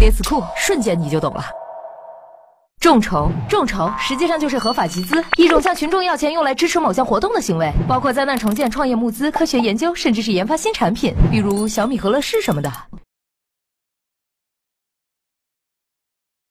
别词库瞬间你就懂了。众筹众筹实际上就是合法集资一种向群众要钱用来支持某项活动的行为包括灾难重建创业募资科学研究甚至是研发新产品比如小米和乐视什么的。